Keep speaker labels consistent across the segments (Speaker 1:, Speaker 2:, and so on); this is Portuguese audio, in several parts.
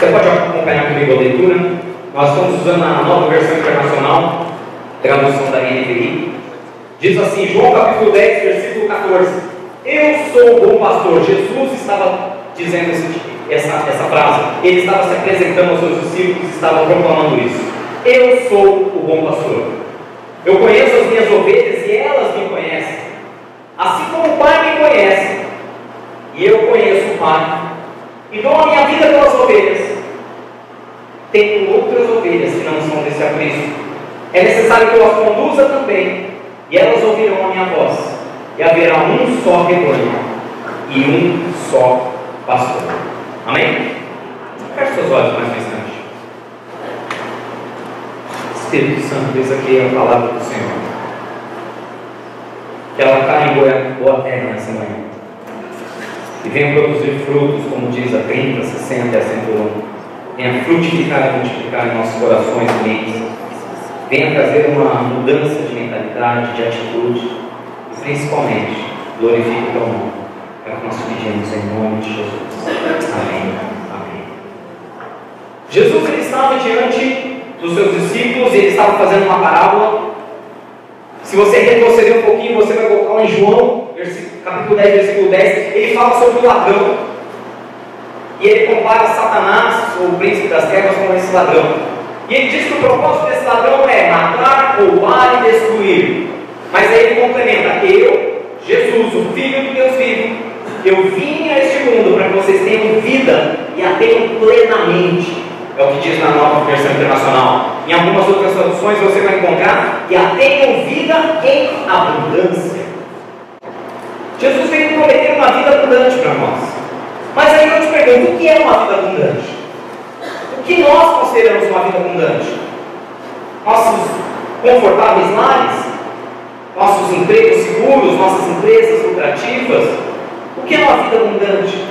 Speaker 1: Você
Speaker 2: pode acompanhar comigo a leitura. Nós estamos usando a nova versão internacional, tradução da NVI. Diz assim, João capítulo 10, versículo 14. Eu sou o bom pastor. Jesus estava dizendo essa, essa frase. Ele estava se apresentando aos seus discípulos, estava proclamando isso. Eu sou o bom pastor. Eu conheço as minhas ovelhas e elas me conhecem. Assim como o Pai me conhece, e eu conheço o Pai, e dou a minha vida pelas ovelhas. Tenho outras ovelhas que não são desse aprisco. É necessário que eu as conduza também, e elas ouvirão a minha voz, e haverá um só rebanho e um só pastor. Amém? Feche seus olhos mais um instante. Espírito Santo, diz aqui a palavra do Senhor. Que ela caia em boa, boa terra nessa manhã. E venha produzir frutos, como diz a 30, 60 e a 101. Venha frutificar e multiplicar em nossos corações e mentes. Venha trazer uma mudança de mentalidade, de atitude. E principalmente, glorifique o teu nome. É o que nós pedimos em nome de Jesus. Amém. Amém. Jesus ele estava diante dos seus discípulos e ele estava fazendo uma parábola. Se você retroceder um pouquinho, você vai colocar em João, capítulo 10, versículo 10, ele fala sobre o ladrão. E ele compara Satanás, o príncipe das trevas, com esse ladrão. E ele diz que o propósito desse ladrão é matar, roubar e destruir. Mas aí ele complementa: Eu, Jesus, o Filho de Deus vivo, eu vim a este mundo para que vocês tenham vida e a tenham plenamente. É o que diz na nova versão internacional. Em algumas outras traduções você vai encontrar que a tenham vida em abundância. Jesus veio prometer uma vida abundante para nós. Mas aí eu te pergunto, o que é uma vida abundante? O que nós consideramos uma vida abundante? Nossos confortáveis lares? Nossos empregos seguros? Nossas empresas lucrativas? O que é uma vida abundante?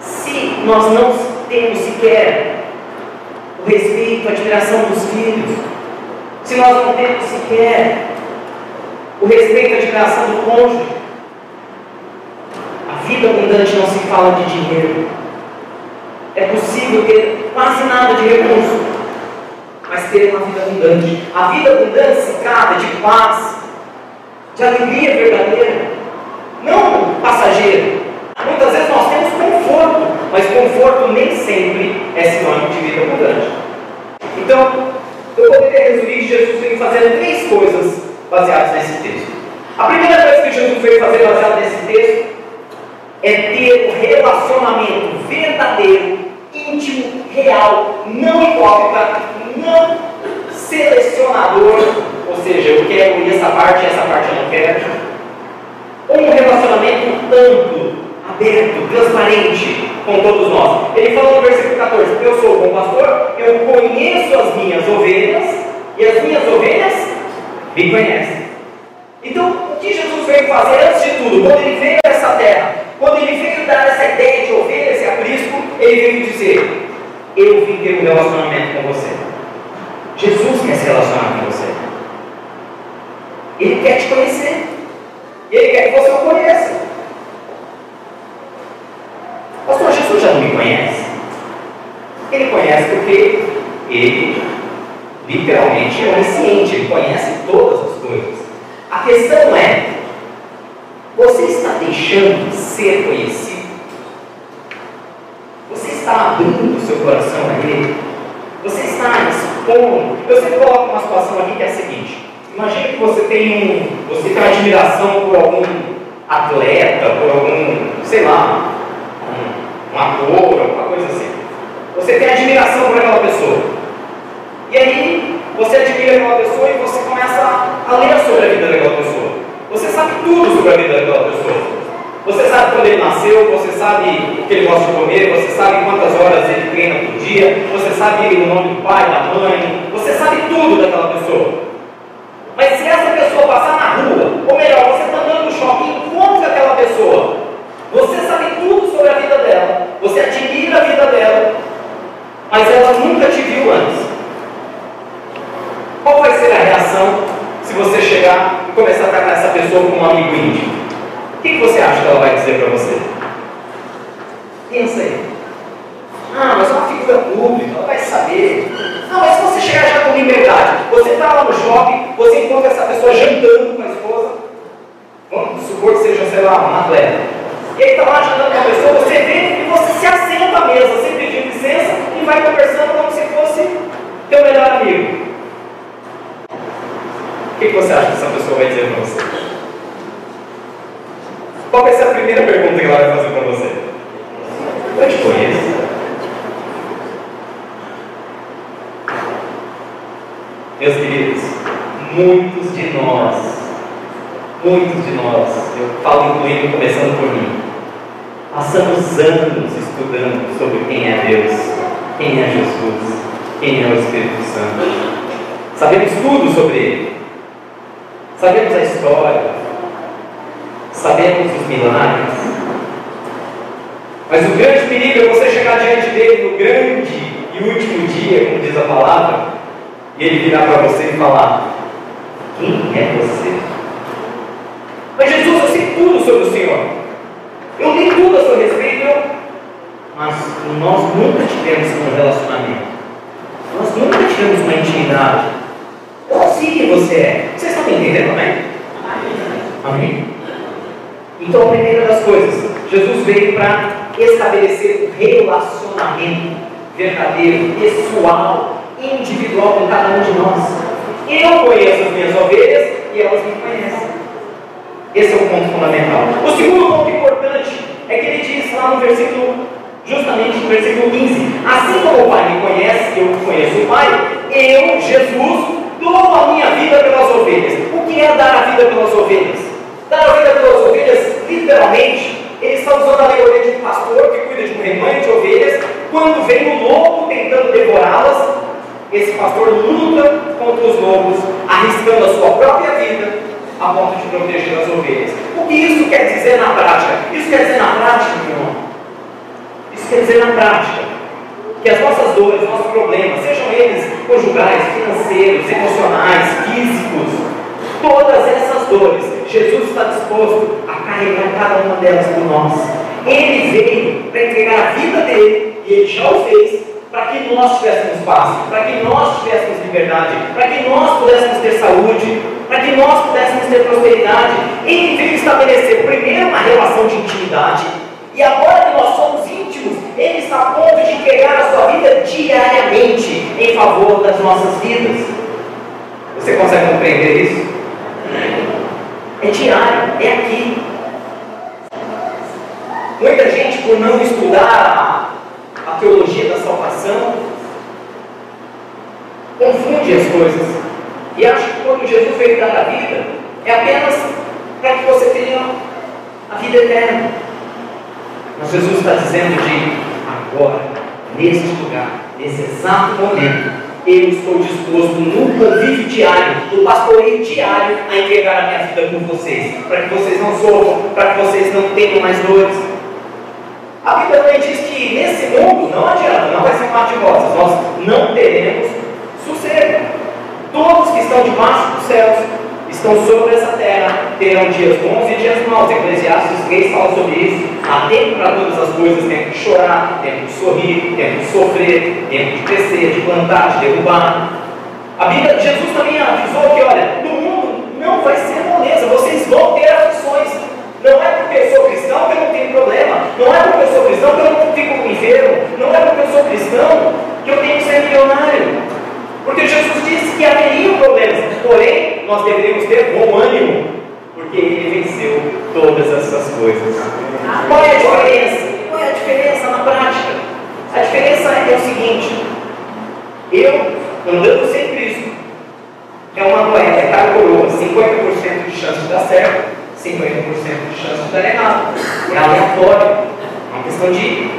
Speaker 2: Se nós não temos sequer o respeito, a admiração dos filhos, se nós não temos sequer o respeito, a admiração do cônjuge, vida abundante não se fala de dinheiro. É possível ter quase nada de recurso, mas ter uma vida abundante. A vida abundante se trata de paz, de alegria verdadeira, não passageira. Muitas vezes nós temos conforto, mas conforto nem sempre é sinônimo de vida abundante. Então, eu poderia resumir que Jesus veio fazendo três coisas baseadas nesse texto. A primeira coisa que Jesus veio fazer baseado nesse texto é ter um relacionamento verdadeiro, íntimo, real, não hipócrita, não selecionador, ou seja, eu quero essa parte essa parte eu não quero. Um relacionamento amplo, aberto, transparente com todos nós. Ele falou no versículo 14: Eu sou o bom pastor, eu conheço as minhas ovelhas, e as minhas ovelhas me conhecem. Então, o que Jesus veio fazer antes de tudo, quando ele veio a essa terra, quando ele veio dar essa ideia de ovelha, esse aprisco, ele veio dizer: Eu vim ter um relacionamento com você. Jesus quer se relacionar com você. Ele quer te conhecer. Ele quer que você o conheça. Pastor, Jesus já não me conhece? Ele conhece porque ele literalmente é onisciente, ele conhece todas as coisas. A questão é: você está deixando ser conhecido? Você está abrindo o seu coração a Ele? Você está expondo? Eu sempre coloco uma situação aqui que é a seguinte: imagine que você tem um, você tem uma admiração por algum atleta, por algum, sei lá, um, um ator, alguma coisa assim. Você tem admiração por aquela pessoa. E aí, você admira aquela pessoa e você começa a ler sobre a vida daquela pessoa. Você sabe tudo sobre a vida daquela pessoa. Você sabe quando ele nasceu, você sabe o que ele gosta de comer, você sabe quantas horas ele treina por dia, você sabe o nome do pai, da mãe, você sabe tudo daquela pessoa. Mas se essa pessoa passar na rua, ou melhor, você está andando no shopping e encontra aquela pessoa, você sabe tudo sobre a vida dela, você admira a vida dela, mas ela nunca te viu antes. Qual vai ser a reação se você chegar e começar a tratar essa pessoa como um amigo íntimo? O que, que você acha que ela vai dizer para você? Pensa aí. Ah, mas é uma figura pública, ela vai saber. Não, mas se você chegar já com liberdade, você está lá no shopping, você encontra essa pessoa jantando com a esposa, vamos que seja, sei lá, um atleta. E aí está lá jantando com a pessoa, você vê e você se assenta à mesa, sem pedir licença, e vai conversando como se fosse teu melhor amigo. O que, que você acha que essa pessoa vai dizer para você? Qual vai ser a primeira pergunta que ela vai fazer para você? Eu te conheço. Meus queridos, muitos de nós, muitos de nós, eu falo incluindo, começando por mim, passamos anos estudando sobre quem é Deus, quem é Jesus, quem é o Espírito Santo. Sabemos tudo sobre Ele, sabemos a história, sabemos os milagres, mas o grande perigo é você chegar diante dele no grande e último dia, como diz a palavra, e ele virar para você e falar: Quem é você? Mas Jesus, eu sei tudo sobre o Senhor. Eu li tudo a seu respeito, mas nós nunca tivemos um relacionamento. Nós nunca tivemos uma intimidade. Eu sei você é. Vocês estão me entendendo, amém? Amém? Então, a primeira das coisas, Jesus veio para estabelecer um relacionamento verdadeiro, pessoal, individual com cada um de nós. Eu conheço as minhas ovelhas e elas me conhecem. Esse é o ponto fundamental. O segundo ponto importante é que ele diz lá no versículo, justamente no versículo 15: Assim como o Pai me conhece, eu conheço o Pai, eu, Jesus, dou a minha vida pelas ovelhas. O que é dar a vida pelas ovelhas? Dar a vida pelas ovelhas, literalmente, ele está usando a alegoria de um pastor que cuida de um rebanho de ovelhas. Quando vem o lobo tentando devorá-las, esse pastor luta contra os lobos, arriscando a sua própria vida a ponto de proteger as ovelhas. O que isso quer dizer na prática? Isso quer dizer na prática, meu irmão? Isso quer dizer na prática que as nossas dores, nossos problemas, sejam eles conjugais, financeiros, emocionais, físicos, todas essas dores, Jesus está disposto a carregar cada uma delas por nós. Ele veio para entregar a vida dele, e ele já o fez, para que nós tivéssemos paz, para que nós tivéssemos liberdade, para que nós pudéssemos ter saúde, para que nós pudéssemos ter prosperidade. Ele veio estabelecer primeiro uma relação de intimidade, e agora que nós somos íntimos, Ele está a ponto de entregar a sua vida diariamente em favor das nossas vidas. Você consegue compreender isso? É diário, é aqui. Muita gente, por não estudar a teologia da salvação, confunde as coisas e acha que quando Jesus veio dar a vida, é apenas para que você tenha a vida eterna. Mas Jesus está dizendo de agora, neste lugar, nesse exato momento, eu estou disposto no convívio diário, no pastoreio diário, a entregar a minha vida por vocês, para que vocês não sofram, para que vocês não tenham mais dores. A Bíblia também diz que nesse mundo não adianta, não vai ser mar de rosas, nós não teremos sossego. Todos que estão debaixo dos céus estão sobre essa terra terão dias bons e dias maus. Eclesiastes 3 fala sobre isso. Há tempo para todas as coisas: tempo de chorar, tempo de sorrir, tempo de sofrer, tempo de crescer, de plantar, de derrubar. A Bíblia, Jesus também avisou que, olha, no mundo não vai ser moleza, vocês vão ter aflições. Não é porque sou cristão que eu não tenho problema. Não é porque eu sou cristão que eu não fico enfermo. Não é porque eu sou cristão que eu tenho que ser milionário. Porque Jesus disse que haveriam problemas, porém nós deveríamos ter bom ânimo, porque Ele venceu todas essas coisas. Qual é a diferença? Qual é a diferença na prática? A diferença é o seguinte: eu, andando sem Cristo, é uma moeda, é cada coroa, 50% de chance de dar certo, 50% de chance de dar errado. É aleatório, é uma questão de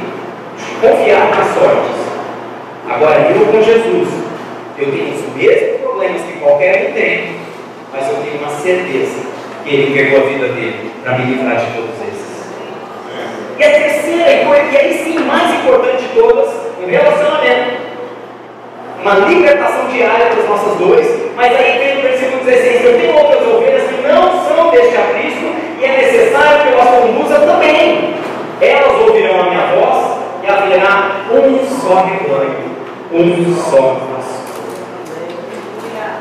Speaker 2: confiar nas sortes. Agora, eu com Jesus, eu tenho os mesmos problemas que qualquer um tem, mas eu tenho uma certeza que Ele entregou a vida dele para me livrar de todos esses. E a terceira e aí sim, mais importante de todas, o relacionamento. Uma libertação diária das nossas dores, mas aí vem no versículo 16: Eu tenho outras ovelhas que não são deste aprisco, e é necessário que eu as conduza também. Elas ouvirão a minha voz, haverá um só rebanho, um só.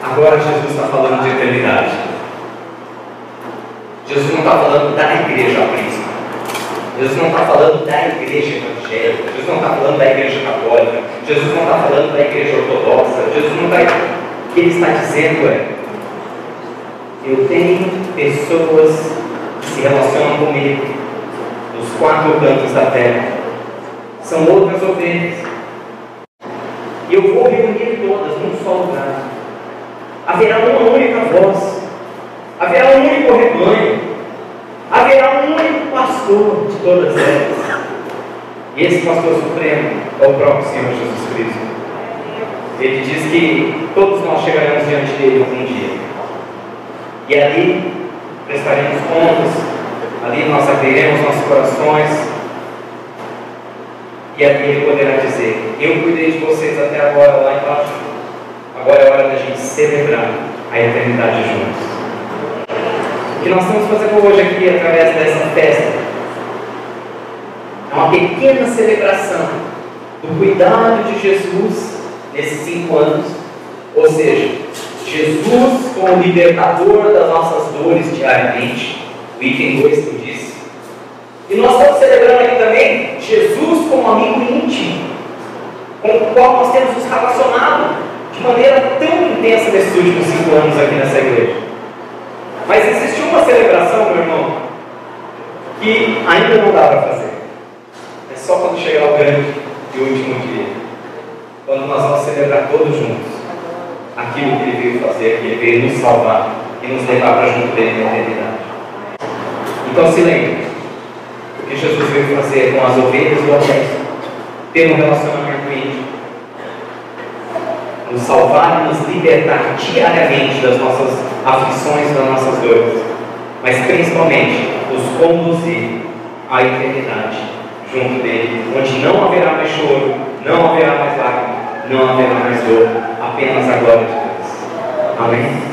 Speaker 2: Agora Jesus está falando de eternidade. Jesus não está falando da igreja príncipe. Jesus não está falando da igreja evangélica. Jesus não está falando da igreja católica. Jesus não está falando da igreja ortodoxa. Jesus não está. O que ele está dizendo é: eu tenho pessoas que se relacionam comigo dos quatro cantos da terra. São outras ovelhas. E eu vou reunir todas num só lugar. Haverá uma única voz. Haverá um único rebanho. Haverá um único pastor de todas elas. E esse pastor supremo é o próprio Senhor Jesus Cristo. Ele diz que todos nós chegaremos diante dele algum dia. E ali prestaremos contas, ali nós abriremos nossos corações. E ali ele poderá dizer: Eu cuidei de vocês até agora lá embaixo. Agora é hora da gente celebrar a eternidade juntos. O que nós estamos fazendo hoje aqui através dessa festa é uma pequena celebração do cuidado de Jesus nesses cinco anos. Ou seja, Jesus como libertador das nossas dores diariamente, o item 2 que diz. E nós estamos celebrando aqui também Jesus como amigo íntimo, com o qual nós temos nos relacionado de maneira intensa nesses últimos cinco anos aqui nessa igreja. Mas existe uma celebração, meu irmão, que ainda não dá para fazer. É só quando chegar o grande e último dia. Quando nós vamos celebrar todos juntos aquilo que Ele veio fazer, que Ele veio nos salvar e nos levar para junto dele na eternidade. Então se lembre, o que Jesus veio fazer com as ovelhas do Alto, ter um relacionamento nos salvar e nos libertar diariamente das nossas aflições, das nossas dores, mas principalmente nos conduzir à eternidade junto dele, onde não haverá mais choro, não haverá mais lágrimas, não haverá mais dor, apenas a glória de Deus. Amém?